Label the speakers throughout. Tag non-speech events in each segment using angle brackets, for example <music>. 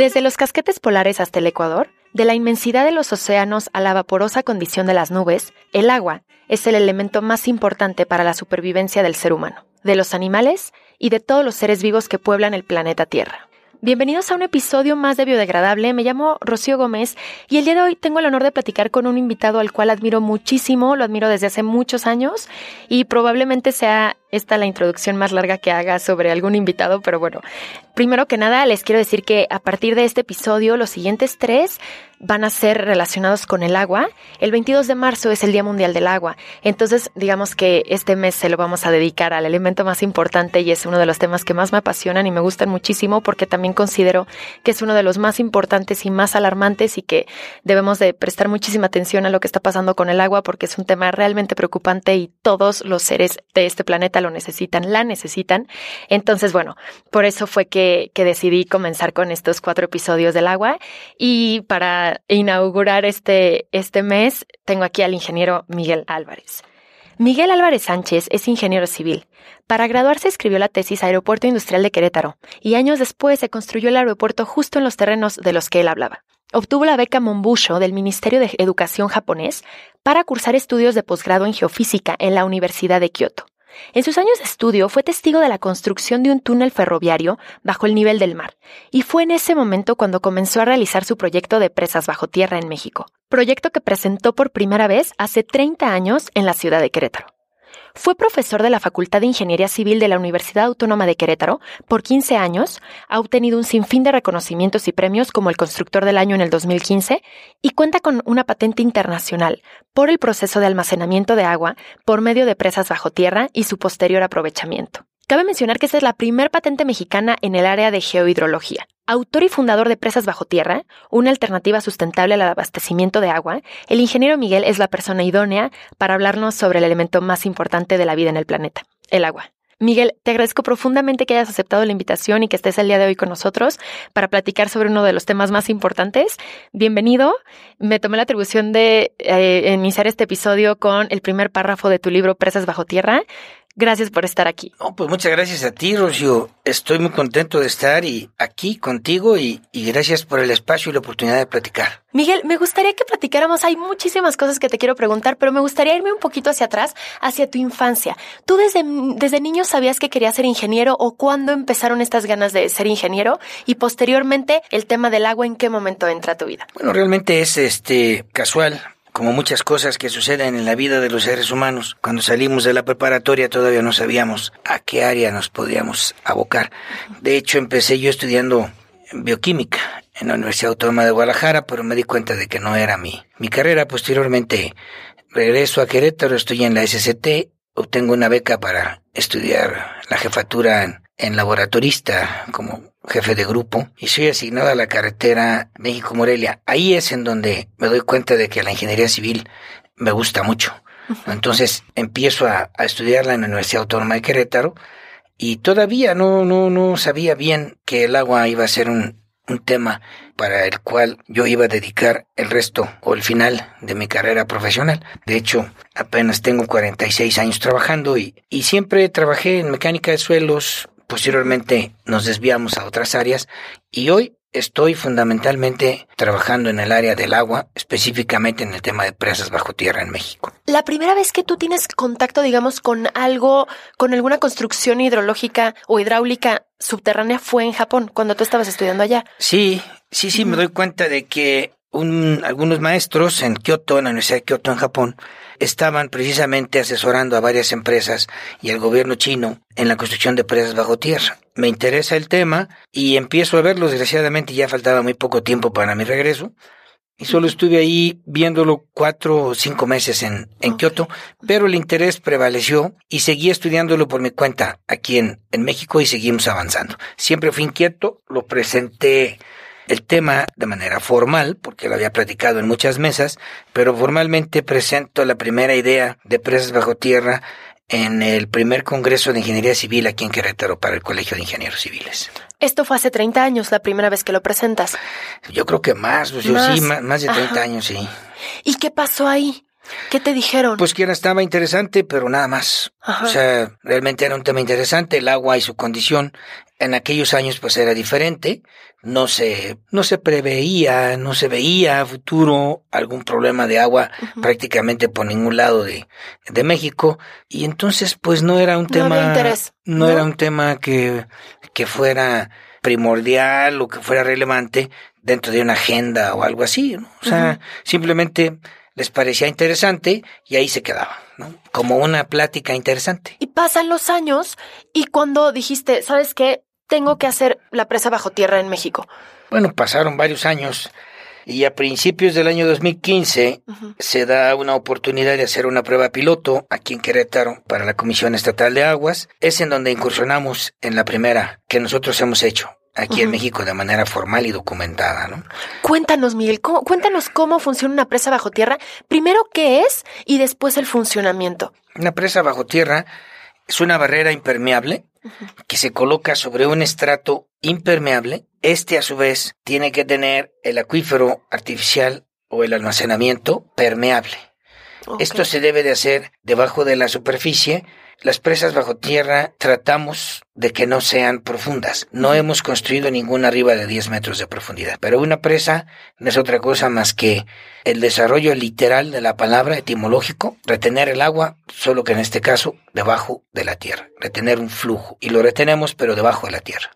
Speaker 1: Desde los casquetes polares hasta el Ecuador, de la inmensidad de los océanos a la vaporosa condición de las nubes, el agua es el elemento más importante para la supervivencia del ser humano, de los animales y de todos los seres vivos que pueblan el planeta Tierra. Bienvenidos a un episodio más de Biodegradable. Me llamo Rocío Gómez y el día de hoy tengo el honor de platicar con un invitado al cual admiro muchísimo, lo admiro desde hace muchos años y probablemente sea esta la introducción más larga que haga sobre algún invitado, pero bueno, primero que nada les quiero decir que a partir de este episodio los siguientes tres van a ser relacionados con el agua. El 22 de marzo es el Día Mundial del Agua, entonces digamos que este mes se lo vamos a dedicar al elemento más importante y es uno de los temas que más me apasionan y me gustan muchísimo porque también considero que es uno de los más importantes y más alarmantes y que debemos de prestar muchísima atención a lo que está pasando con el agua porque es un tema realmente preocupante y todos los seres de este planeta lo necesitan, la necesitan. Entonces, bueno, por eso fue que, que decidí comenzar con estos cuatro episodios del agua. Y para inaugurar este, este mes, tengo aquí al ingeniero Miguel Álvarez. Miguel Álvarez Sánchez es ingeniero civil. Para graduarse escribió la tesis Aeropuerto Industrial de Querétaro y años después se construyó el aeropuerto justo en los terrenos de los que él hablaba. Obtuvo la beca Monbusho del Ministerio de Educación japonés para cursar estudios de posgrado en geofísica en la Universidad de Kioto. En sus años de estudio fue testigo de la construcción de un túnel ferroviario bajo el nivel del mar, y fue en ese momento cuando comenzó a realizar su proyecto de presas bajo tierra en México, proyecto que presentó por primera vez hace 30 años en la ciudad de Querétaro. Fue profesor de la Facultad de Ingeniería Civil de la Universidad Autónoma de Querétaro por 15 años, ha obtenido un sinfín de reconocimientos y premios como el Constructor del Año en el 2015 y cuenta con una patente internacional por el proceso de almacenamiento de agua por medio de presas bajo tierra y su posterior aprovechamiento. Cabe mencionar que esta es la primer patente mexicana en el área de geohidrología. Autor y fundador de Presas Bajo Tierra, una alternativa sustentable al abastecimiento de agua, el ingeniero Miguel es la persona idónea para hablarnos sobre el elemento más importante de la vida en el planeta, el agua. Miguel, te agradezco profundamente que hayas aceptado la invitación y que estés el día de hoy con nosotros para platicar sobre uno de los temas más importantes. Bienvenido. Me tomé la atribución de eh, iniciar este episodio con el primer párrafo de tu libro Presas Bajo Tierra. Gracias por estar aquí.
Speaker 2: pues muchas gracias a ti, Rocío. Estoy muy contento de estar y aquí contigo y, y, gracias por el espacio y la oportunidad de platicar.
Speaker 1: Miguel, me gustaría que platicáramos. Hay muchísimas cosas que te quiero preguntar, pero me gustaría irme un poquito hacia atrás, hacia tu infancia. ¿Tú desde, desde niño sabías que querías ser ingeniero o cuándo empezaron estas ganas de ser ingeniero? Y posteriormente, el tema del agua, ¿en qué momento entra a tu vida?
Speaker 2: Bueno, realmente es este casual como muchas cosas que suceden en la vida de los seres humanos, cuando salimos de la preparatoria todavía no sabíamos a qué área nos podíamos abocar. De hecho, empecé yo estudiando bioquímica en la Universidad Autónoma de Guadalajara, pero me di cuenta de que no era mi, mi carrera. Posteriormente regreso a Querétaro, estoy en la SCT, obtengo una beca para estudiar la jefatura en, en laboratorista como jefe de grupo, y soy asignado a la carretera México-Morelia. Ahí es en donde me doy cuenta de que la ingeniería civil me gusta mucho. Entonces empiezo a, estudiarla en la Universidad Autónoma de Querétaro y todavía no, no, no sabía bien que el agua iba a ser un, un tema para el cual yo iba a dedicar el resto o el final de mi carrera profesional. De hecho, apenas tengo 46 años trabajando y, y siempre trabajé en mecánica de suelos, Posteriormente nos desviamos a otras áreas y hoy estoy fundamentalmente trabajando en el área del agua, específicamente en el tema de presas bajo tierra en México.
Speaker 1: La primera vez que tú tienes contacto, digamos, con algo, con alguna construcción hidrológica o hidráulica subterránea fue en Japón, cuando tú estabas estudiando allá.
Speaker 2: Sí, sí, sí, me doy cuenta de que un, algunos maestros en Kioto, en la Universidad de Kioto en Japón, estaban precisamente asesorando a varias empresas y al gobierno chino en la construcción de presas bajo tierra. Me interesa el tema y empiezo a verlo. Desgraciadamente ya faltaba muy poco tiempo para mi regreso. Y solo estuve ahí viéndolo cuatro o cinco meses en, en Kioto, pero el interés prevaleció y seguí estudiándolo por mi cuenta aquí en, en México y seguimos avanzando. Siempre fui inquieto, lo presenté el tema de manera formal, porque lo había platicado en muchas mesas, pero formalmente presento la primera idea de presas bajo tierra en el primer Congreso de Ingeniería Civil aquí en Querétaro para el Colegio de Ingenieros Civiles.
Speaker 1: Esto fue hace 30 años, la primera vez que lo presentas.
Speaker 2: Yo creo que más, pues, sí, más, de 30 años, sí.
Speaker 1: ¿Y qué pasó ahí? ¿Qué te dijeron?
Speaker 2: Pues que era, estaba interesante, pero nada más. O sea, realmente era un tema interesante, el agua y su condición. En aquellos años pues era diferente, no se, no se preveía, no se veía a futuro algún problema de agua prácticamente por ningún lado de, de México y entonces pues no era un tema, no, era un tema que, que fuera primordial o que fuera relevante dentro de una agenda o algo así, ¿no? O sea, simplemente les parecía interesante y ahí se quedaba, ¿no? Como una plática interesante.
Speaker 1: Y pasan los años y cuando dijiste, ¿sabes qué? Tengo que hacer la presa bajo tierra en México.
Speaker 2: Bueno, pasaron varios años y a principios del año 2015 se da una oportunidad de hacer una prueba piloto aquí en Querétaro para la Comisión Estatal de Aguas. Es en donde incursionamos en la primera que nosotros hemos hecho aquí en México de manera formal y documentada, ¿no?
Speaker 1: Cuéntanos, Miguel, cuéntanos cómo funciona una presa bajo tierra. Primero, ¿qué es? Y después el funcionamiento.
Speaker 2: Una presa bajo tierra es una barrera impermeable que se coloca sobre un estrato impermeable. Este, a su vez, tiene que tener el acuífero artificial o el almacenamiento permeable. Esto se debe de hacer debajo de la superficie las presas bajo tierra tratamos de que no sean profundas. No hemos construido ninguna arriba de 10 metros de profundidad. Pero una presa no es otra cosa más que el desarrollo literal de la palabra etimológico, retener el agua, solo que en este caso debajo de la tierra, retener un flujo. Y lo retenemos pero debajo de la tierra.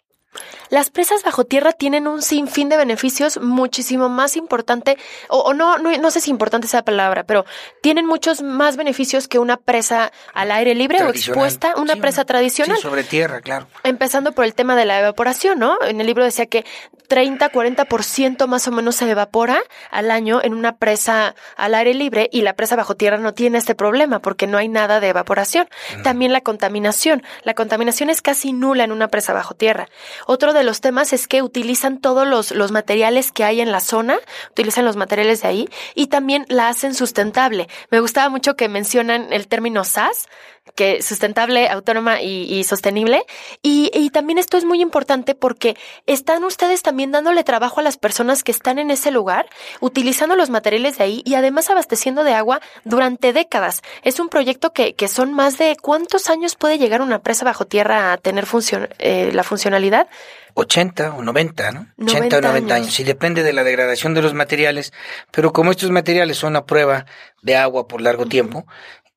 Speaker 1: Las presas bajo tierra tienen un sinfín de beneficios muchísimo más importante, o, no, no, no, sé si importante esa palabra, pero tienen muchos más beneficios que una presa al aire libre o expuesta, una presa tradicional.
Speaker 2: Sí, sobre tierra, claro.
Speaker 1: Empezando por el tema de la evaporación, ¿no? En el libro decía que 30, 40% más o menos se evapora al año en una presa al aire libre y la presa bajo tierra no tiene este problema porque no hay nada de evaporación. También la contaminación. La contaminación es casi nula en una presa bajo tierra. Otro de los temas es que utilizan todos los, los materiales que hay en la zona, utilizan los materiales de ahí y también la hacen sustentable. Me gustaba mucho que mencionan el término SAS, que sustentable, autónoma y, sostenible. Y, y, también esto es muy importante porque están ustedes también dándole trabajo a las personas que están en ese lugar, utilizando los materiales de ahí y además abasteciendo de agua durante décadas. Es un proyecto que, que son más de cuántos años puede llegar una presa bajo tierra a tener función, eh, la funcionalidad.
Speaker 2: 80 o 90, ¿no? 80 o 90 años. Y depende de la degradación de los materiales, pero como estos materiales son a prueba de agua por largo tiempo,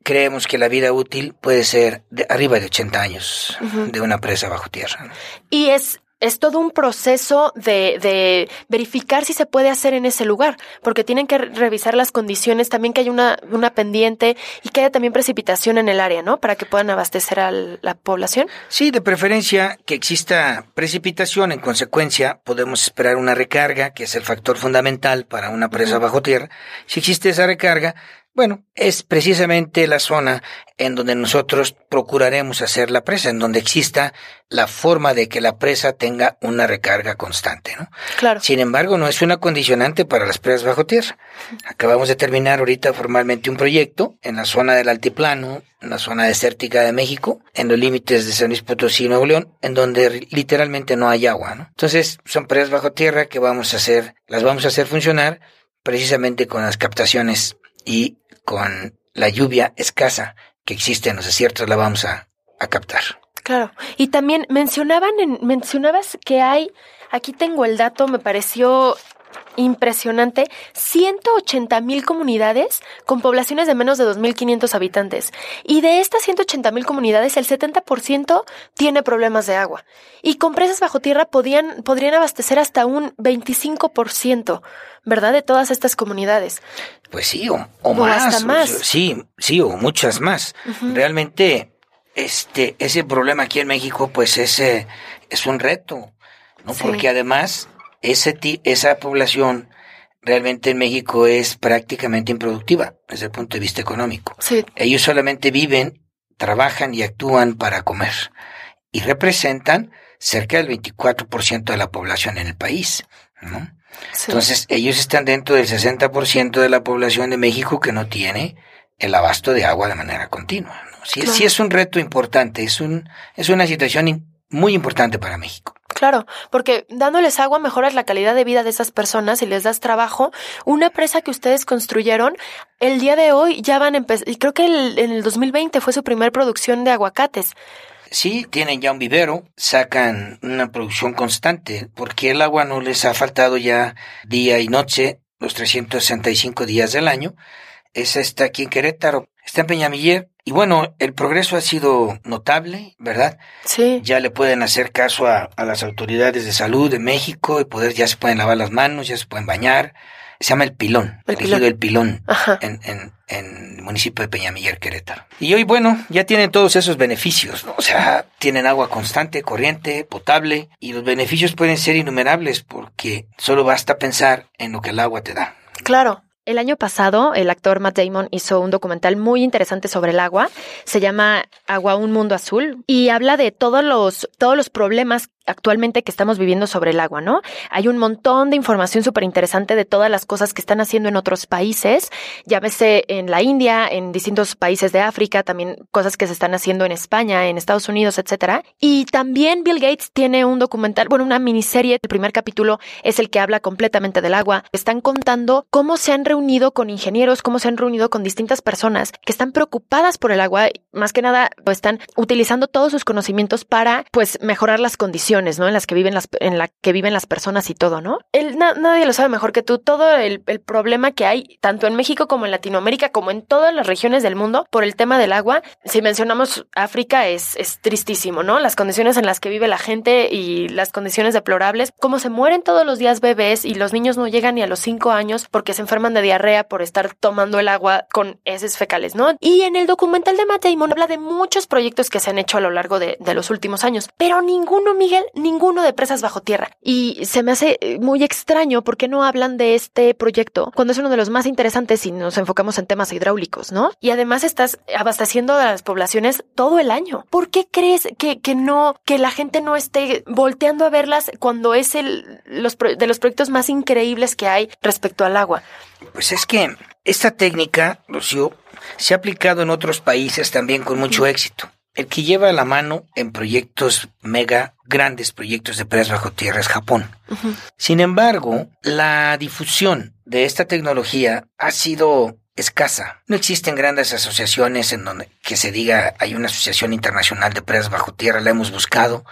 Speaker 2: creemos que la vida útil puede ser de arriba de 80 años de una presa bajo tierra.
Speaker 1: Y es es todo un proceso de, de, verificar si se puede hacer en ese lugar, porque tienen que revisar las condiciones, también que haya una, una pendiente y que haya también precipitación en el área, ¿no? Para que puedan abastecer a la población.
Speaker 2: Sí, de preferencia que exista precipitación, en consecuencia podemos esperar una recarga, que es el factor fundamental para una presa bajo tierra. Si existe esa recarga, bueno, es precisamente la zona en donde nosotros procuraremos hacer la presa, en donde exista la forma de que la presa tenga una recarga constante, ¿no?
Speaker 1: Claro.
Speaker 2: Sin embargo, no es una condicionante para las presas bajo tierra. Acabamos de terminar ahorita formalmente un proyecto en la zona del altiplano, en la zona desértica de México, en los límites de San Luis Potosí y Nuevo León, en donde literalmente no hay agua, ¿no? Entonces, son presas bajo tierra que vamos a hacer, las vamos a hacer funcionar precisamente con las captaciones y con la lluvia escasa que existe en los desiertos la vamos a, captar.
Speaker 1: Claro. Y también mencionaban en, mencionabas que hay, aquí tengo el dato, me pareció impresionante, 180 mil comunidades con poblaciones de menos de 2.500 habitantes. Y de estas 180 mil comunidades, el 70% tiene problemas de agua. Y con presas bajo tierra podían, podrían abastecer hasta un 25%, ¿verdad? De todas estas comunidades.
Speaker 2: Pues sí, o, más. más. sí, sí, o muchas más. Realmente, este, ese problema aquí en México, pues ese es un reto, ¿no? Porque además ese, esa población realmente en México es prácticamente improductiva desde el punto de vista económico. Ellos solamente viven, trabajan y actúan para comer y representan cerca del 24% de la población en el país. ¿no? Entonces, ellos están dentro del 60% de la población de México que no tiene el abasto de agua de manera continua. ¿no? Sí, sí es un reto importante, es, un, es una situación muy importante para México.
Speaker 1: Claro, porque dándoles agua mejoras la calidad de vida de esas personas y les das trabajo. Una presa que ustedes construyeron, el día de hoy ya van a empezar, y creo que en el 2020 fue su primer producción de aguacates.
Speaker 2: Sí, tienen ya un vivero, sacan una producción constante, porque el agua no les ha faltado ya día y noche, los 365 días del año. Esa está aquí en Querétaro, está en Peñamiller, y bueno, el progreso ha sido notable, ¿verdad?
Speaker 1: Sí.
Speaker 2: Ya le pueden hacer caso a, a, las autoridades de salud de México y poder, ya se pueden lavar las manos, ya se pueden bañar. Se llama el pilón, el elegido pilón. el pilón en, en, en, el municipio de Peñamiller, Querétaro. Y hoy, bueno, ya tienen todos esos beneficios, ¿no? O sea, tienen agua constante, corriente, potable, y los beneficios pueden ser innumerables porque solo basta pensar en lo que el agua te da.
Speaker 1: Claro, el año pasado, el actor Matt Damon hizo un documental muy interesante sobre el agua. Se llama Agua, un mundo azul y habla de todos los, todos los problemas actualmente que estamos viviendo sobre el agua, ¿no? Hay un montón de información súper interesante de todas las cosas que están haciendo en otros países, llámese en la India, en distintos países de África, también cosas que se están haciendo en España, en Estados Unidos, etcétera. Y también Bill Gates tiene un documental, bueno, una miniserie, el primer capítulo es el que habla completamente del agua. Están contando cómo se han reunido con ingenieros, cómo se han reunido con distintas personas que están preocupadas por el agua, más que nada están utilizando todos sus conocimientos para pues mejorar las condiciones ¿no? En las que viven las, en la que viven las personas y todo, ¿no? El, na, nadie lo sabe mejor que tú. Todo el, el, problema que hay, tanto en México como en Latinoamérica, como en todas las regiones del mundo, por el tema del agua. Si mencionamos África, es, es tristísimo, ¿no? Las condiciones en las que vive la gente y las condiciones deplorables, cómo se mueren todos los días bebés y los niños no llegan ni a los cinco años porque se enferman de diarrea por estar tomando el agua con heces fecales, ¿no? Y en el documental de Matt habla de muchos proyectos que se han hecho a lo largo de, de los últimos años, pero ninguno, Miguel, ninguno de presas bajo tierra. Y se me hace muy extraño porque no hablan de este proyecto cuando es uno de los más interesantes si nos enfocamos en temas hidráulicos, ¿no? Y además estás abasteciendo a las poblaciones todo el año. ¿Por qué crees que, que no, que la gente no esté volteando a verlas cuando es el los, de los proyectos más increíbles que hay respecto al agua?
Speaker 2: Pues es que esta técnica, Lucio, se ha aplicado en otros países también con mucho éxito. El que lleva la mano en proyectos mega grandes proyectos de presas bajo tierra es Japón. Uh -huh. Sin embargo, la difusión de esta tecnología ha sido escasa. No existen grandes asociaciones en donde que se diga hay una asociación internacional de presas bajo tierra, la hemos buscado,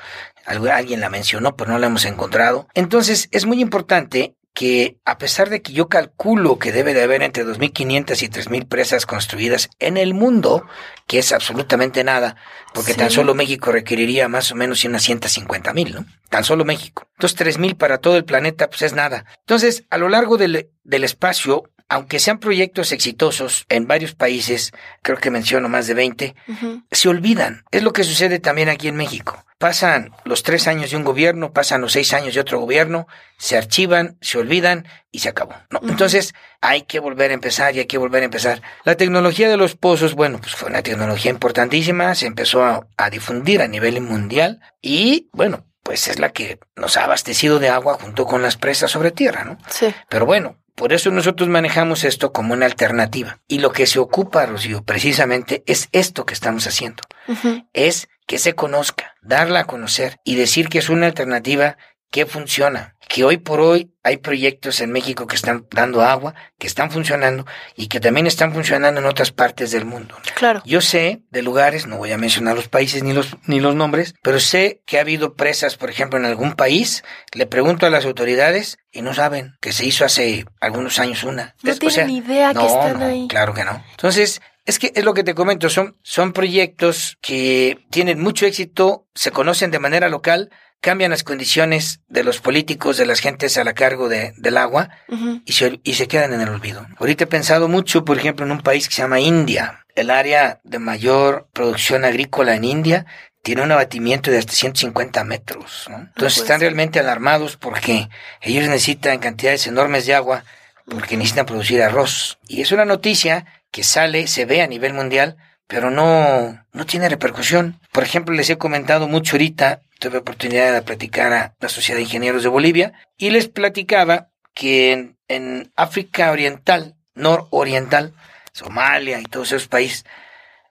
Speaker 2: alguien la mencionó, pero no la hemos encontrado. Entonces, es muy importante que a pesar de que yo calculo que debe de haber entre 2.500 y 3.000 presas construidas en el mundo, que es absolutamente nada, porque sí. tan solo México requeriría más o menos unas 150.000, ¿no? Tan solo México. Entonces 3.000 para todo el planeta, pues es nada. Entonces, a lo largo del, del espacio, aunque sean proyectos exitosos en varios países, creo que menciono más de 20, uh -huh. se olvidan. Es lo que sucede también aquí en México. Pasan los tres años de un gobierno, pasan los seis años de otro gobierno, se archivan, se olvidan y se acabó. ¿no? Uh -huh. Entonces hay que volver a empezar y hay que volver a empezar. La tecnología de los pozos, bueno, pues fue una tecnología importantísima, se empezó a, a difundir a nivel mundial y, bueno, pues es la que nos ha abastecido de agua junto con las presas sobre tierra, ¿no?
Speaker 1: Sí.
Speaker 2: Pero bueno, por eso nosotros manejamos esto como una alternativa. Y lo que se ocupa, Rocío, precisamente es esto que estamos haciendo. Uh -huh. Es que se conozca, darla a conocer y decir que es una alternativa que funciona, que hoy por hoy hay proyectos en México que están dando agua, que están funcionando y que también están funcionando en otras partes del mundo.
Speaker 1: Claro.
Speaker 2: Yo sé de lugares, no voy a mencionar los países ni los ni los nombres, pero sé que ha habido presas, por ejemplo, en algún país, le pregunto a las autoridades y no saben que se hizo hace algunos años una.
Speaker 1: No tienen o sea, ni idea
Speaker 2: no,
Speaker 1: que están
Speaker 2: no,
Speaker 1: ahí.
Speaker 2: Claro que no. Entonces, es que es lo que te comento, son, son proyectos que tienen mucho éxito, se conocen de manera local, cambian las condiciones de los políticos, de las gentes a la cargo de, del agua uh -huh. y, se, y se quedan en el olvido. Ahorita he pensado mucho, por ejemplo, en un país que se llama India. El área de mayor producción agrícola en India tiene un abatimiento de hasta 150 metros. ¿no? Entonces están realmente alarmados porque ellos necesitan cantidades enormes de agua porque necesitan producir arroz. Y es una noticia que sale, se ve a nivel mundial, pero no, no tiene repercusión. Por ejemplo, les he comentado mucho ahorita, tuve oportunidad de platicar a la Sociedad de Ingenieros de Bolivia, y les platicaba que en, en África Oriental, nororiental, Somalia y todos esos países,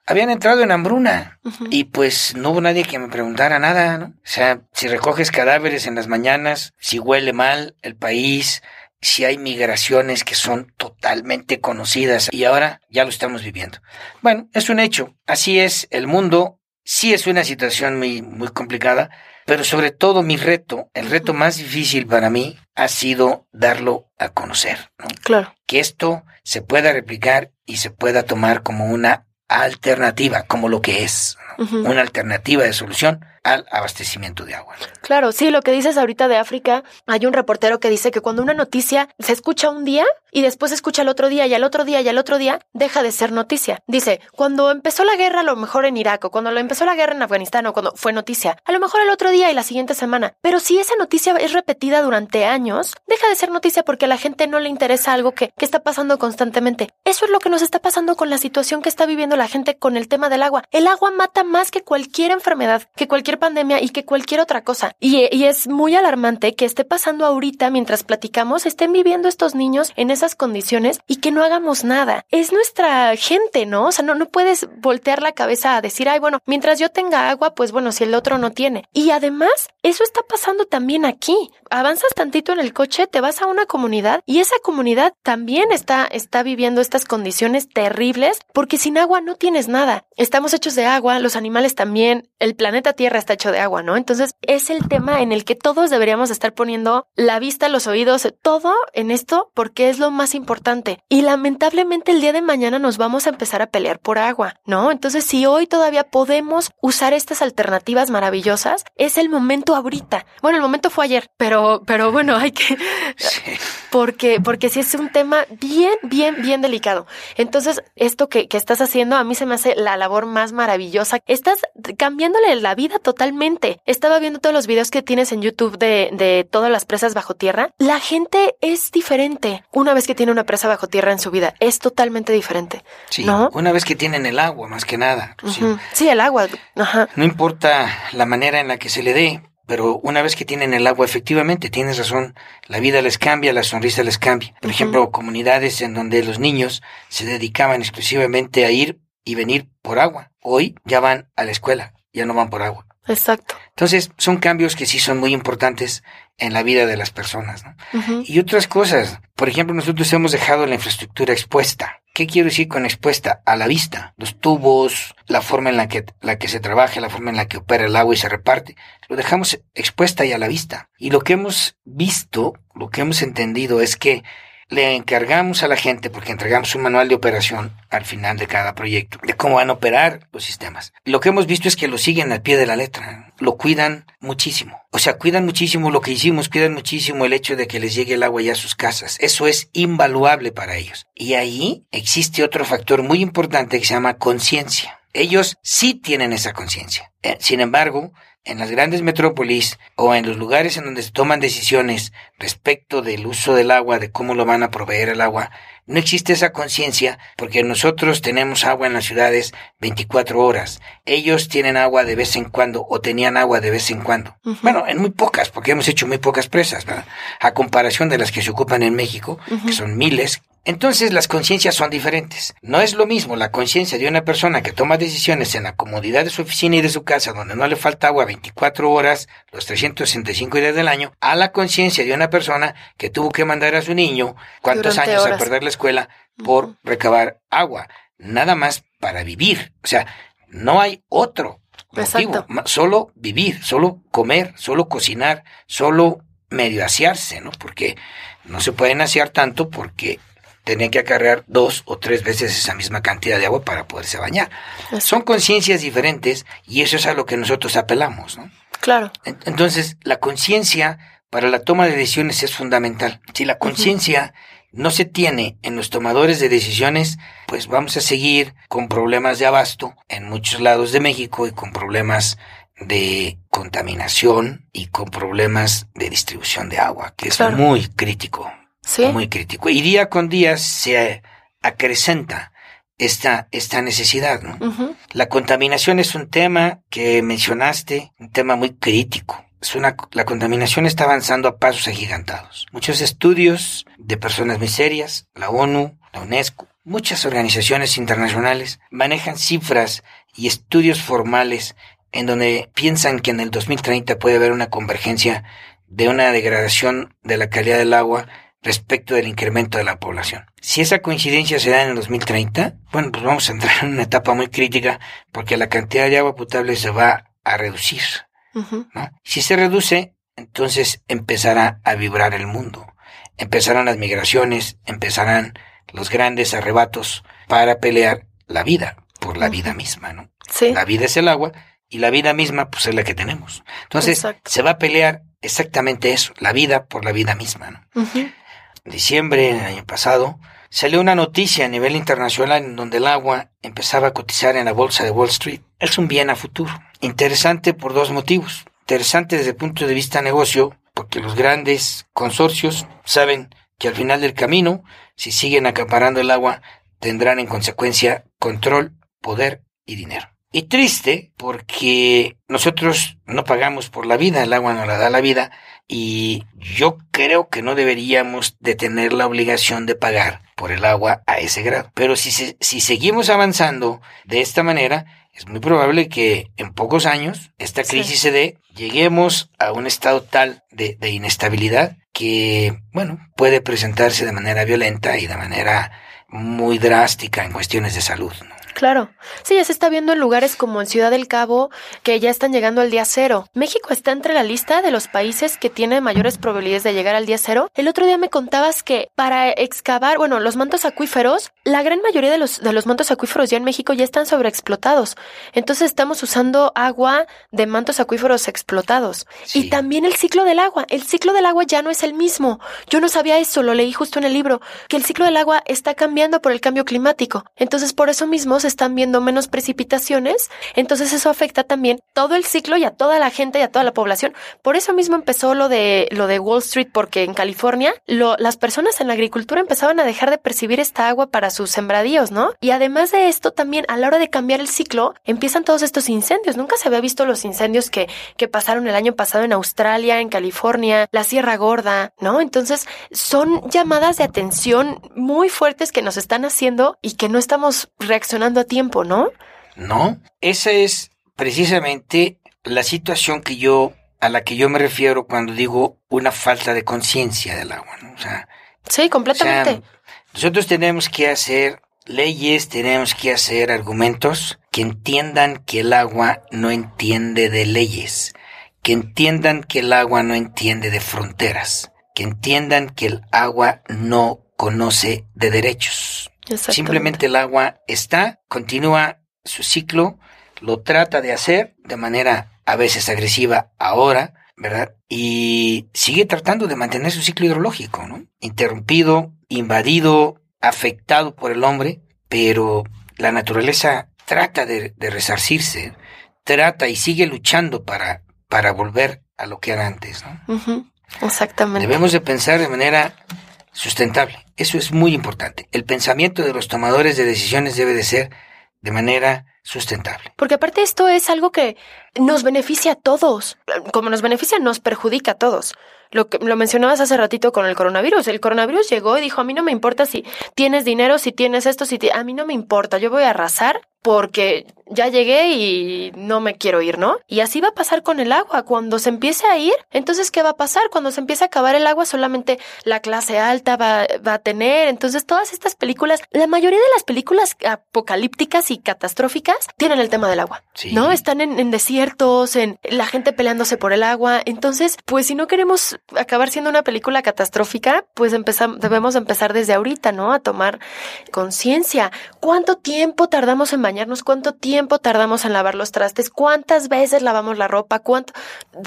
Speaker 2: habían entrado en hambruna y pues no hubo nadie que me preguntara nada, ¿no? O sea, si recoges cadáveres en las mañanas, si huele mal el país, si hay migraciones que son totalmente conocidas y ahora ya lo estamos viviendo. Bueno, es un hecho, así es el mundo, sí es una situación muy, muy complicada, pero sobre todo mi reto, el reto más difícil para mí ha sido darlo a conocer. ¿no?
Speaker 1: Claro.
Speaker 2: Que esto se pueda replicar y se pueda tomar como una alternativa, como lo que es, una alternativa de solución al abastecimiento de agua.
Speaker 1: Claro, sí, lo que dices ahorita de África, hay un reportero que dice que cuando una noticia se escucha un día y después se escucha el otro día y al otro día y al otro día, deja de ser noticia. Dice, cuando empezó la guerra, a lo mejor en Irak o cuando empezó la guerra en Afganistán o cuando fue noticia, a lo mejor el otro día y la siguiente semana. Pero si esa noticia es repetida durante años, deja de ser noticia porque a la gente no le interesa algo que, que está pasando constantemente. Eso es lo que nos está pasando con la situación que está viviendo la gente con el tema del agua. El agua mata más que cualquier enfermedad, que cualquier pandemia y que cualquier otra cosa. Y, y, es muy alarmante que esté pasando ahorita mientras platicamos, estén viviendo estos niños en esas condiciones y que no hagamos nada. Es nuestra gente, ¿no? O sea, no, no puedes voltear la cabeza a decir, ay, bueno, mientras yo tenga agua, pues bueno, si el otro no tiene. Y además, eso está pasando también aquí. Avanzas tantito en el coche, te vas a una comunidad y esa comunidad también está, está viviendo estas condiciones terribles porque sin agua no tienes nada. Estamos hechos de agua, los animales también, el planeta Tierra está hecho de agua, ¿no? Entonces es el tema en el que todos deberíamos estar poniendo la vista, los oídos, todo en esto porque es lo más importante. Y lamentablemente el día de mañana nos vamos a empezar a pelear por agua, ¿no? Entonces si hoy todavía podemos usar estas alternativas maravillosas, es el momento ahorita. Bueno, el momento fue ayer, pero, pero bueno, hay que... <laughs> Porque, porque sí es un tema bien, bien, bien delicado. Entonces, esto que, que estás haciendo a mí se me hace la labor más maravillosa. Estás cambiándole la vida totalmente. Estaba viendo todos los videos que tienes en YouTube de, de todas las presas bajo tierra. La gente es diferente. Una vez que tiene una presa bajo tierra en su vida, es totalmente diferente.
Speaker 2: Sí,
Speaker 1: ¿no?
Speaker 2: una vez que tienen el agua, más que nada.
Speaker 1: Uh -huh. Sí, el agua. Ajá.
Speaker 2: No importa la manera en la que se le dé, pero una vez que tienen el agua, efectivamente, tienes razón, la vida les cambia, la sonrisa les cambia. Por uh -huh. ejemplo, comunidades en donde los niños se dedicaban exclusivamente a ir y venir por agua. Hoy ya van a la escuela, ya no van por agua.
Speaker 1: Exacto.
Speaker 2: Entonces, son cambios que sí son muy importantes en la vida de las personas. ¿no? Uh -huh. Y otras cosas. Por ejemplo, nosotros hemos dejado la infraestructura expuesta. ¿Qué quiero decir con expuesta? A la vista. Los tubos, la forma en la que, la que se trabaja, la forma en la que opera el agua y se reparte. Lo dejamos expuesta y a la vista. Y lo que hemos visto, lo que hemos entendido es que le encargamos a la gente, porque entregamos un manual de operación al final de cada proyecto, de cómo van a operar los sistemas. Lo que hemos visto es que lo siguen al pie de la letra, lo cuidan muchísimo. O sea, cuidan muchísimo lo que hicimos, cuidan muchísimo el hecho de que les llegue el agua ya a sus casas. Eso es invaluable para ellos. Y ahí existe otro factor muy importante que se llama conciencia. Ellos sí tienen esa conciencia. Sin embargo, en las grandes metrópolis o en los lugares en donde se toman decisiones respecto del uso del agua, de cómo lo van a proveer el agua, no existe esa conciencia porque nosotros tenemos agua en las ciudades 24 horas. Ellos tienen agua de vez en cuando o tenían agua de vez en cuando. Uh -huh. Bueno, en muy pocas, porque hemos hecho muy pocas presas, ¿verdad? A comparación de las que se ocupan en México, uh -huh. que son miles, entonces las conciencias son diferentes. No es lo mismo la conciencia de una persona que toma decisiones en la comodidad de su oficina y de su casa, donde no le falta agua 24 horas, los 365 días del año, a la conciencia de una persona que tuvo que mandar a su niño cuántos Durante años horas. a perder la escuela por uh -huh. recabar agua. Nada más para vivir. O sea, no hay otro motivo. Solo vivir, solo comer, solo cocinar, solo medio asearse, ¿no? Porque no se pueden asear tanto porque tenían que acarrear dos o tres veces esa misma cantidad de agua para poderse bañar. Exacto. Son conciencias diferentes y eso es a lo que nosotros apelamos, ¿no?
Speaker 1: Claro.
Speaker 2: Entonces, la conciencia para la toma de decisiones es fundamental. Si la conciencia uh -huh. no se tiene en los tomadores de decisiones, pues vamos a seguir con problemas de abasto en muchos lados de México y con problemas de contaminación y con problemas de distribución de agua, que es muy crítico
Speaker 1: ¿Sí?
Speaker 2: muy crítico. Y día con día se acrecenta esta, esta necesidad. ¿no? Uh -huh. La contaminación es un tema que mencionaste, un tema muy crítico. Es una, la contaminación está avanzando a pasos agigantados. Muchos estudios de personas muy serias, la ONU, la UNESCO, muchas organizaciones internacionales manejan cifras y estudios formales en donde piensan que en el 2030 puede haber una convergencia de una degradación de la calidad del agua respecto del incremento de la población. Si esa coincidencia se da en el 2030, bueno, pues vamos a entrar en una etapa muy crítica porque la cantidad de agua potable se va a reducir. Si se reduce, entonces empezará a vibrar el mundo. Empezarán las migraciones, empezarán los grandes arrebatos para pelear la vida por la vida misma, ¿no?
Speaker 1: Sí.
Speaker 2: La vida es el agua y la vida misma pues es la que tenemos. Entonces se va a pelear exactamente eso, la vida por la vida misma, ¿no? Diciembre del año pasado salió una noticia a nivel internacional en donde el agua empezaba a cotizar en la bolsa de Wall Street. Es un bien a futuro. Interesante por dos motivos. Interesante desde el punto de vista negocio, porque los grandes consorcios saben que al final del camino, si siguen acaparando el agua, tendrán en consecuencia control, poder y dinero. Y triste porque nosotros no pagamos por la vida, el agua nos la da la vida y yo creo que no deberíamos de tener la obligación de pagar por el agua a ese grado. Pero si, si seguimos avanzando de esta manera, es muy probable que en pocos años esta crisis se dé, lleguemos a un estado tal de, de inestabilidad que, bueno, puede presentarse de manera violenta y de manera muy drástica en cuestiones de salud. ¿no?
Speaker 1: Claro. Sí, ya se está viendo en lugares como en Ciudad del Cabo que ya están llegando al día cero. México está entre la lista de los países que tienen mayores probabilidades de llegar al día cero. El otro día me contabas que para excavar, bueno, los mantos acuíferos, la gran mayoría de los, de los mantos acuíferos ya en México ya están sobreexplotados. Entonces estamos usando agua de mantos acuíferos explotados. Y también el ciclo del agua. El ciclo del agua ya no es el mismo. Yo no sabía eso, lo leí justo en el libro, que el ciclo del agua está cambiando por el cambio climático. Entonces por eso mismo están viendo menos precipitaciones, entonces eso afecta también todo el ciclo y a toda la gente y a toda la población. Por eso mismo empezó lo de lo de Wall Street, porque en California las personas en la agricultura empezaban a dejar de percibir esta agua para sus sembradíos, ¿no? Y además de esto, también a la hora de cambiar el ciclo, empiezan todos estos incendios. Nunca se había visto los incendios que, que pasaron el año pasado en Australia, en California, la Sierra Gorda, ¿no? Entonces, son llamadas de atención muy fuertes que nos están haciendo y que no estamos reaccionando a tiempo, ¿no?
Speaker 2: No, esa es precisamente la situación que yo a la que yo me refiero cuando digo una falta de conciencia del agua, ¿no? O sea,
Speaker 1: sí, completamente.
Speaker 2: nosotros tenemos que hacer leyes, tenemos que hacer argumentos que entiendan que el agua no entiende de leyes, que entiendan que el agua no entiende de fronteras, que entiendan que el agua no conoce de derechos. Simplemente el agua está, continúa su ciclo, lo trata de hacer de manera a veces agresiva ahora, ¿verdad? Y sigue tratando de mantener su ciclo hidrológico, ¿no? Interrumpido, invadido, afectado por el hombre, pero la naturaleza trata de, resarcirse, trata y sigue luchando para, para volver a lo que era antes, ¿no?
Speaker 1: Exactamente.
Speaker 2: Debemos de pensar de manera sustentable. Eso es muy importante. El pensamiento de los tomadores de decisiones debe de ser de manera sustentable.
Speaker 1: Porque aparte esto es algo que nos beneficia a todos. Como nos beneficia, nos perjudica a todos. Lo que lo mencionabas hace ratito con el coronavirus. El coronavirus llegó y dijo, a mí no me importa si tienes dinero, si tienes esto, si a mí no me importa, yo voy a arrasar porque ya llegué y no me quiero ir, ¿no? Y así va a pasar con el agua. Cuando se empiece a ir, entonces, ¿qué va a pasar? Cuando se empiece a acabar el agua, solamente la clase alta va, va a tener. Entonces, todas estas películas, la mayoría de las películas apocalípticas y catastróficas tienen el tema del agua, ¿no? Están en, en desiertos, en la gente peleándose por el agua. Entonces, pues si no queremos acabar siendo una película catastrófica, pues empezamos, debemos empezar desde ahorita, ¿no? A tomar conciencia. ¿Cuánto tiempo tardamos en ¿Cuánto tiempo tardamos en lavar los trastes? ¿Cuántas veces lavamos la ropa? ¿Cuánto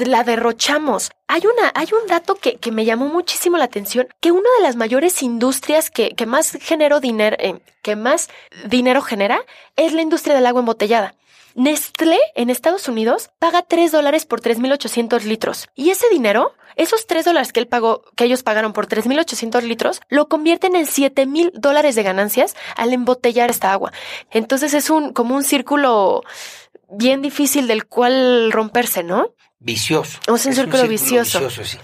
Speaker 1: la derrochamos? Hay una, hay un dato que, que me llamó muchísimo la atención, que una de las mayores industrias que, que más generó dinero, eh, que más dinero genera es la industria del agua embotellada. Nestlé en Estados Unidos paga 3 dólares por 3.800 litros. Y ese dinero, esos 3 dólares que él pagó, que ellos pagaron por 3.800 litros, lo convierten en 7.000 dólares de ganancias al embotellar esta agua. Entonces es un, como un círculo bien difícil del cual romperse, ¿no?
Speaker 2: vicioso.
Speaker 1: Es un círculo vicioso.
Speaker 2: sí.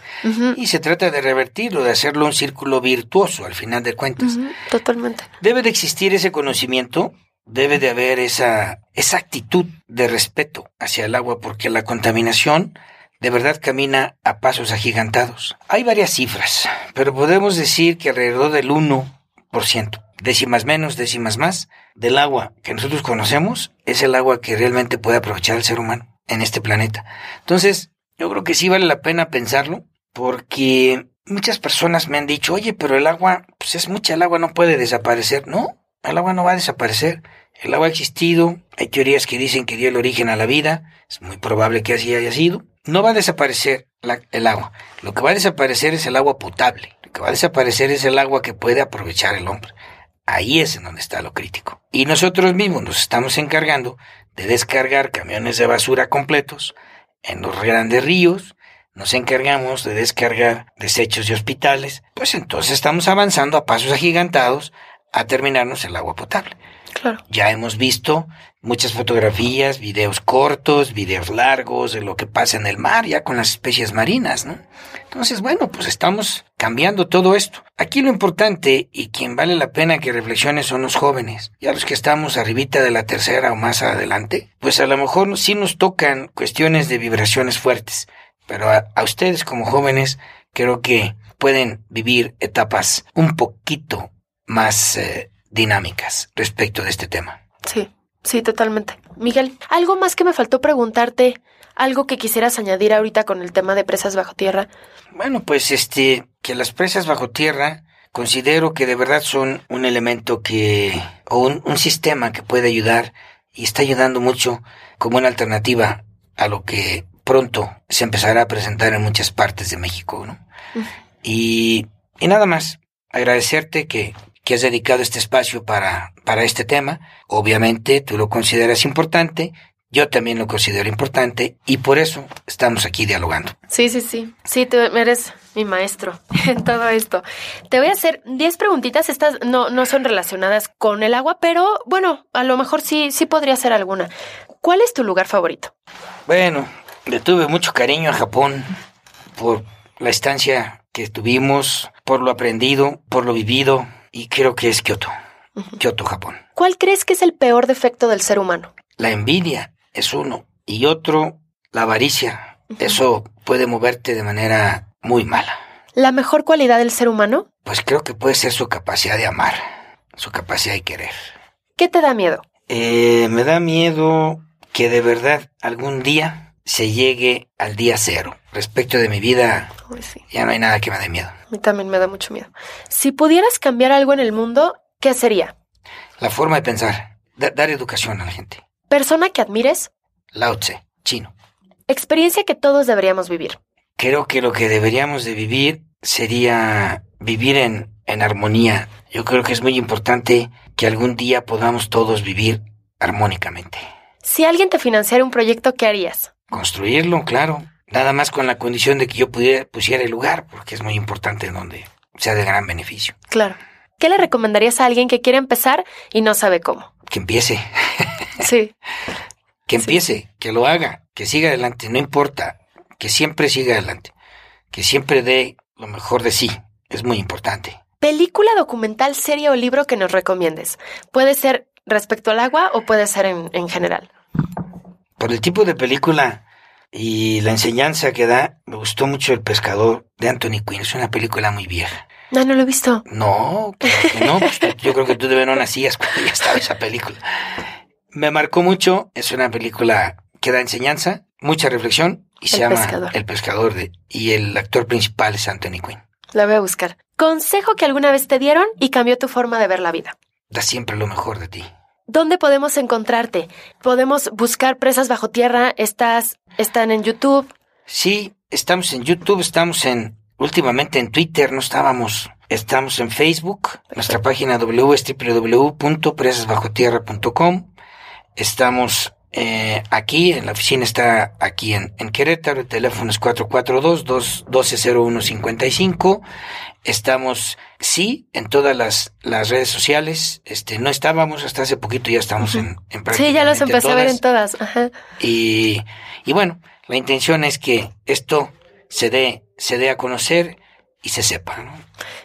Speaker 2: Y se trata de revertirlo, de hacerlo un círculo virtuoso al final de cuentas.
Speaker 1: Totalmente.
Speaker 2: Debe de existir ese conocimiento, debe de haber esa, esa actitud de respeto hacia el agua, porque la contaminación de verdad camina a pasos agigantados. Hay varias cifras, pero podemos decir que alrededor del 1%, décimas menos, décimas más, del agua que nosotros conocemos es el agua que realmente puede aprovechar el ser humano en este planeta. Entonces, yo creo que sí vale la pena pensarlo, porque muchas personas me han dicho, oye, pero el agua, pues es mucha, el agua no puede desaparecer. No, el agua no va a desaparecer. El agua ha existido, hay teorías que dicen que dio el origen a la vida, es muy probable que así haya sido. No va a desaparecer el agua. Lo que va a desaparecer es el agua potable. Lo que va a desaparecer es el agua que puede aprovechar el hombre. Ahí es en donde está lo crítico. Y nosotros mismos nos estamos encargando de descargar camiones de basura completos en los grandes ríos, nos encargamos de descargar desechos de hospitales, pues entonces estamos avanzando a pasos agigantados a terminarnos el agua potable.
Speaker 1: Claro.
Speaker 2: Ya hemos visto muchas fotografías, videos cortos, videos largos de lo que pasa en el mar, ya con las especies marinas, ¿no? Entonces, bueno, pues estamos cambiando todo esto. Aquí lo importante y quien vale la pena que reflexione son los jóvenes. Ya los que estamos arribita de la tercera o más adelante, pues a lo mejor sí nos tocan cuestiones de vibraciones fuertes, pero a, ustedes como jóvenes creo que pueden vivir etapas un poquito más eh, dinámicas respecto de este tema.
Speaker 1: Sí, sí, totalmente. Miguel, algo más que me faltó preguntarte, algo que quisieras añadir ahorita con el tema de presas bajo tierra.
Speaker 2: Bueno, pues este, que las presas bajo tierra considero que de verdad son un elemento que, o un, un sistema que puede ayudar y está ayudando mucho como una alternativa a lo que pronto se empezará a presentar en muchas partes de México, ¿no? Y, y nada más, agradecerte que, que has dedicado este espacio para, para este tema. Obviamente tú lo consideras importante, yo también lo considero importante y por eso estamos aquí dialogando.
Speaker 1: Sí, sí, sí. Sí, tú eres mi maestro <laughs> en todo esto. Te voy a hacer 10 preguntitas. Estas no, no son relacionadas con el agua, pero bueno, a lo mejor sí, sí podría ser alguna. ¿Cuál es tu lugar favorito?
Speaker 2: Bueno, le tuve mucho cariño a Japón por la estancia que tuvimos, por lo aprendido, por lo vivido, y creo que es Kioto. Kioto, Japón.
Speaker 1: ¿Cuál crees que es el peor defecto del ser humano?
Speaker 2: La envidia es uno y otro, la avaricia. Eso puede moverte de manera muy mala.
Speaker 1: ¿La mejor cualidad del ser humano?
Speaker 2: Pues creo que puede ser su capacidad de amar, su capacidad de querer.
Speaker 1: ¿Qué te da miedo?
Speaker 2: Eh, me da miedo que de verdad algún día se llegue al día cero. Respecto de mi vida, ya no hay nada que me dé miedo.
Speaker 1: A mí también me da mucho miedo. Si pudieras cambiar algo en el mundo, ¿qué sería?
Speaker 2: La forma de pensar, dar educación a la gente.
Speaker 1: ¿Persona que admires?
Speaker 2: Lao Tse, chino.
Speaker 1: Experiencia que todos deberíamos vivir.
Speaker 2: Creo que lo que deberíamos de vivir sería vivir en, en armonía. Yo creo que es muy importante que algún día podamos todos vivir armónicamente.
Speaker 1: Si alguien te financiara un proyecto, ¿qué harías?
Speaker 2: Construirlo, claro. Nada más con la condición de que yo pudiera, pusiera el lugar, porque es muy importante donde sea de gran beneficio.
Speaker 1: Claro. ¿Qué le recomendarías a alguien que quiere empezar y no sabe cómo?
Speaker 2: Que empiece. <laughs>
Speaker 1: Sí.
Speaker 2: que empiece, que lo haga, que siga adelante, no importa, que siempre siga adelante, que siempre dé lo mejor de sí, es muy importante.
Speaker 1: Película, documental, serie o libro que nos recomiendes. Puede ser respecto al agua o puede ser en, en general.
Speaker 2: Por el tipo de película y la enseñanza que da, me gustó mucho El pescador de Anthony Quinn. Es una película muy vieja.
Speaker 1: No, no lo he visto.
Speaker 2: No, claro que no. pues, yo creo que tú de no nacías cuando ya estaba esa película. Me marcó mucho. Es una película que da enseñanza, mucha reflexión y se llama
Speaker 1: pescador.
Speaker 2: El pescador de, y el actor principal es Anthony Quinn.
Speaker 1: La voy a buscar. Consejo que alguna vez te dieron y cambió tu forma de ver la vida.
Speaker 2: Da siempre lo mejor de ti.
Speaker 1: ¿Dónde podemos encontrarte? Podemos buscar presas bajo tierra. Estás, están en YouTube.
Speaker 2: Sí, estamos en YouTube, estamos en últimamente en Twitter, no estábamos, estamos en Facebook, nuestra página www.presasbajotierra.com. Estamos eh, aquí, en la oficina está aquí en, en Querétaro, el teléfono es 442-120155. Estamos, sí, en todas las, las redes sociales. Este, no estábamos hasta hace poquito, ya estamos en, en
Speaker 1: Sí, ya los empecé a ver en
Speaker 2: todas.
Speaker 1: Ajá.
Speaker 2: Y, y bueno, La intención es que esto se dé, se dé a conocer y se sepa. ¿no?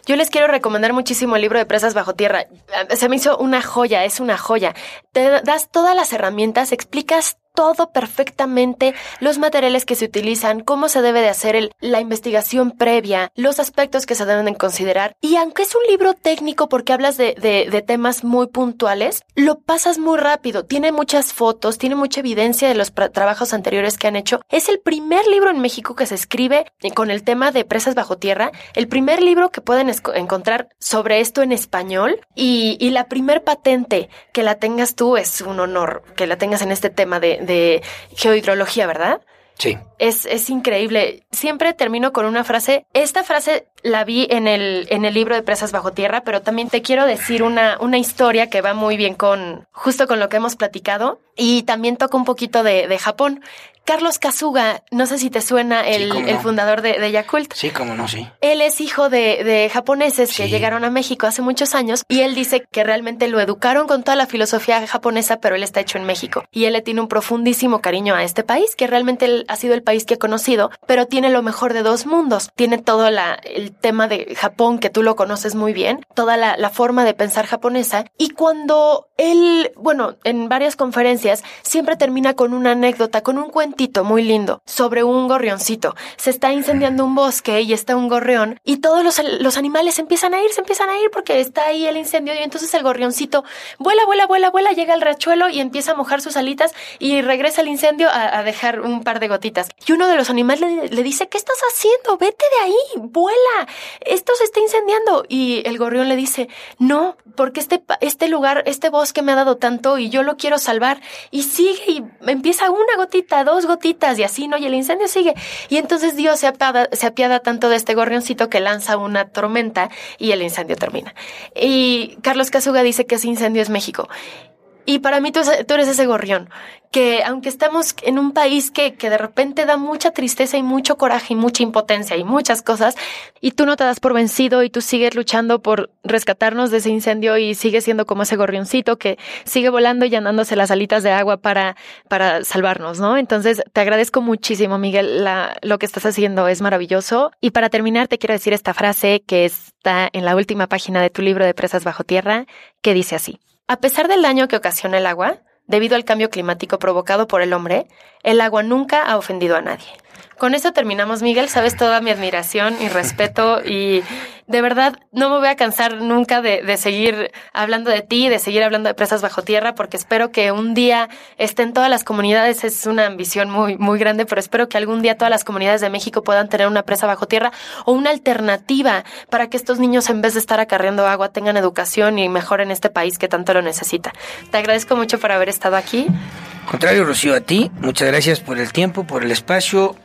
Speaker 1: Yo les quiero recomendar muchísimo el libro de Presas Bajo Tierra. Se me hizo una joya, es una joya. Te das todas las herramientas, explicas todo perfectamente, los materiales que se utilizan, cómo se debe de hacer el, la investigación previa, los aspectos que se deben de considerar. Y aunque es un libro técnico porque hablas de, de, temas muy puntuales, lo pasas muy rápido. Tiene muchas fotos, tiene mucha evidencia de los trabajos anteriores que han hecho. Es el primer libro en México que se escribe con el tema de presas bajo tierra, el primer libro que pueden encontrar sobre esto en español y, y la primer patente que la tengas tú es un honor que la tengas en este tema de, de geohidrología, ¿verdad?
Speaker 2: Sí.
Speaker 1: Es, es, increíble. Siempre termino con una frase. Esta frase la vi en el, en el libro de Presas Bajo Tierra, pero también te quiero decir una, una historia que va muy bien con justo con lo que hemos platicado y también toca un poquito de, de Japón. Carlos Kazuga, no sé si te suena el, el fundador de, de, Yakult.
Speaker 2: Sí, cómo no, sí.
Speaker 1: Él es hijo de, de japoneses que llegaron a México hace muchos años y él dice que realmente lo educaron con toda la filosofía japonesa, pero él está hecho en México. Y él le tiene un profundísimo cariño a este país, que realmente ha sido el país que ha conocido, pero tiene lo mejor de dos mundos. Tiene todo la, el tema de Japón, que tú lo conoces muy bien, toda la, la forma de pensar japonesa. Y cuando él, bueno, en varias conferencias, siempre termina con una anécdota, con un cuento muy lindo sobre un gorrioncito. Se está incendiando un bosque y está un gorrión y todos los, los animales empiezan a ir, se empiezan a ir porque está ahí el incendio y entonces el gorrioncito vuela, vuela, vuela, vuela, llega al rachuelo y empieza a mojar sus alitas y regresa al incendio a, dejar un par de gotitas. Y uno de los animales le, le, dice, ¿qué estás haciendo? Vete de ahí, vuela, esto se está incendiando. Y el gorrión le dice, no, porque este, este lugar, este bosque me ha dado tanto y yo lo quiero salvar. Y sigue y empieza una gotita, dos gotitas y así, ¿no? Y el incendio sigue. Y entonces Dios se apiada, se apiada tanto de este gorrioncito que lanza una tormenta y el incendio termina. Y Carlos Casuga dice que ese incendio es México. Y para mí tú, eres ese gorrión, que aunque estamos en un país que, que, de repente da mucha tristeza y mucho coraje y mucha impotencia y muchas cosas, y tú no te das por vencido y tú sigues luchando por rescatarnos de ese incendio y sigues siendo como ese gorrioncito que sigue volando y llenándose las alitas de agua para, para salvarnos, ¿no? Entonces te agradezco muchísimo, Miguel, la, lo que estás haciendo es maravilloso. Y para terminar, te quiero decir esta frase que está en la última página de tu libro de Presas Bajo Tierra, que dice así. A pesar del daño que ocasiona el agua, debido al cambio climático provocado por el hombre, el agua nunca ha ofendido a nadie. Con eso terminamos, Miguel. Sabes toda mi admiración y respeto y de verdad no me voy a cansar nunca de, seguir hablando de ti, de seguir hablando de presas bajo tierra, porque espero que un día estén todas las comunidades. Es una ambición muy, muy grande, pero espero que algún día todas las comunidades de México puedan tener una presa bajo tierra o una alternativa para que estos niños, en vez de estar acarreando agua, tengan educación y mejoren este país que tanto lo necesita. Te agradezco mucho por haber estado aquí.
Speaker 2: Contrario, Rocío, a ti, muchas gracias por el tiempo, por el espacio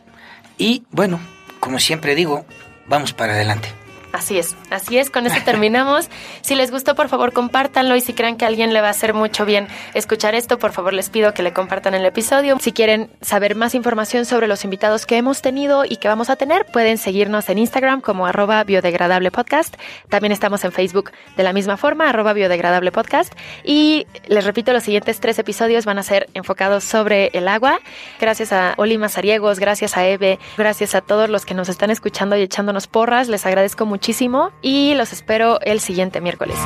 Speaker 2: y bueno, como siempre digo, vamos para adelante.
Speaker 1: Así es, así es, con eso terminamos. Si les gustó, por favor, compártanlo y si creen que a alguien le va a hacer mucho bien escuchar esto, por favor, les pido que le compartan el episodio. Si quieren saber más información sobre los invitados que hemos tenido y que vamos a tener, pueden seguirnos en Instagram como arroba biodegradable podcast. También estamos en Facebook de la misma forma, arroba biodegradable podcast. Y les repito, los siguientes tres episodios van a ser enfocados sobre el agua. Gracias a Oli Mazariegos, gracias a Eve, gracias a todos los que nos están escuchando y echándonos porras. Les agradezco mucho y los espero el siguiente miércoles.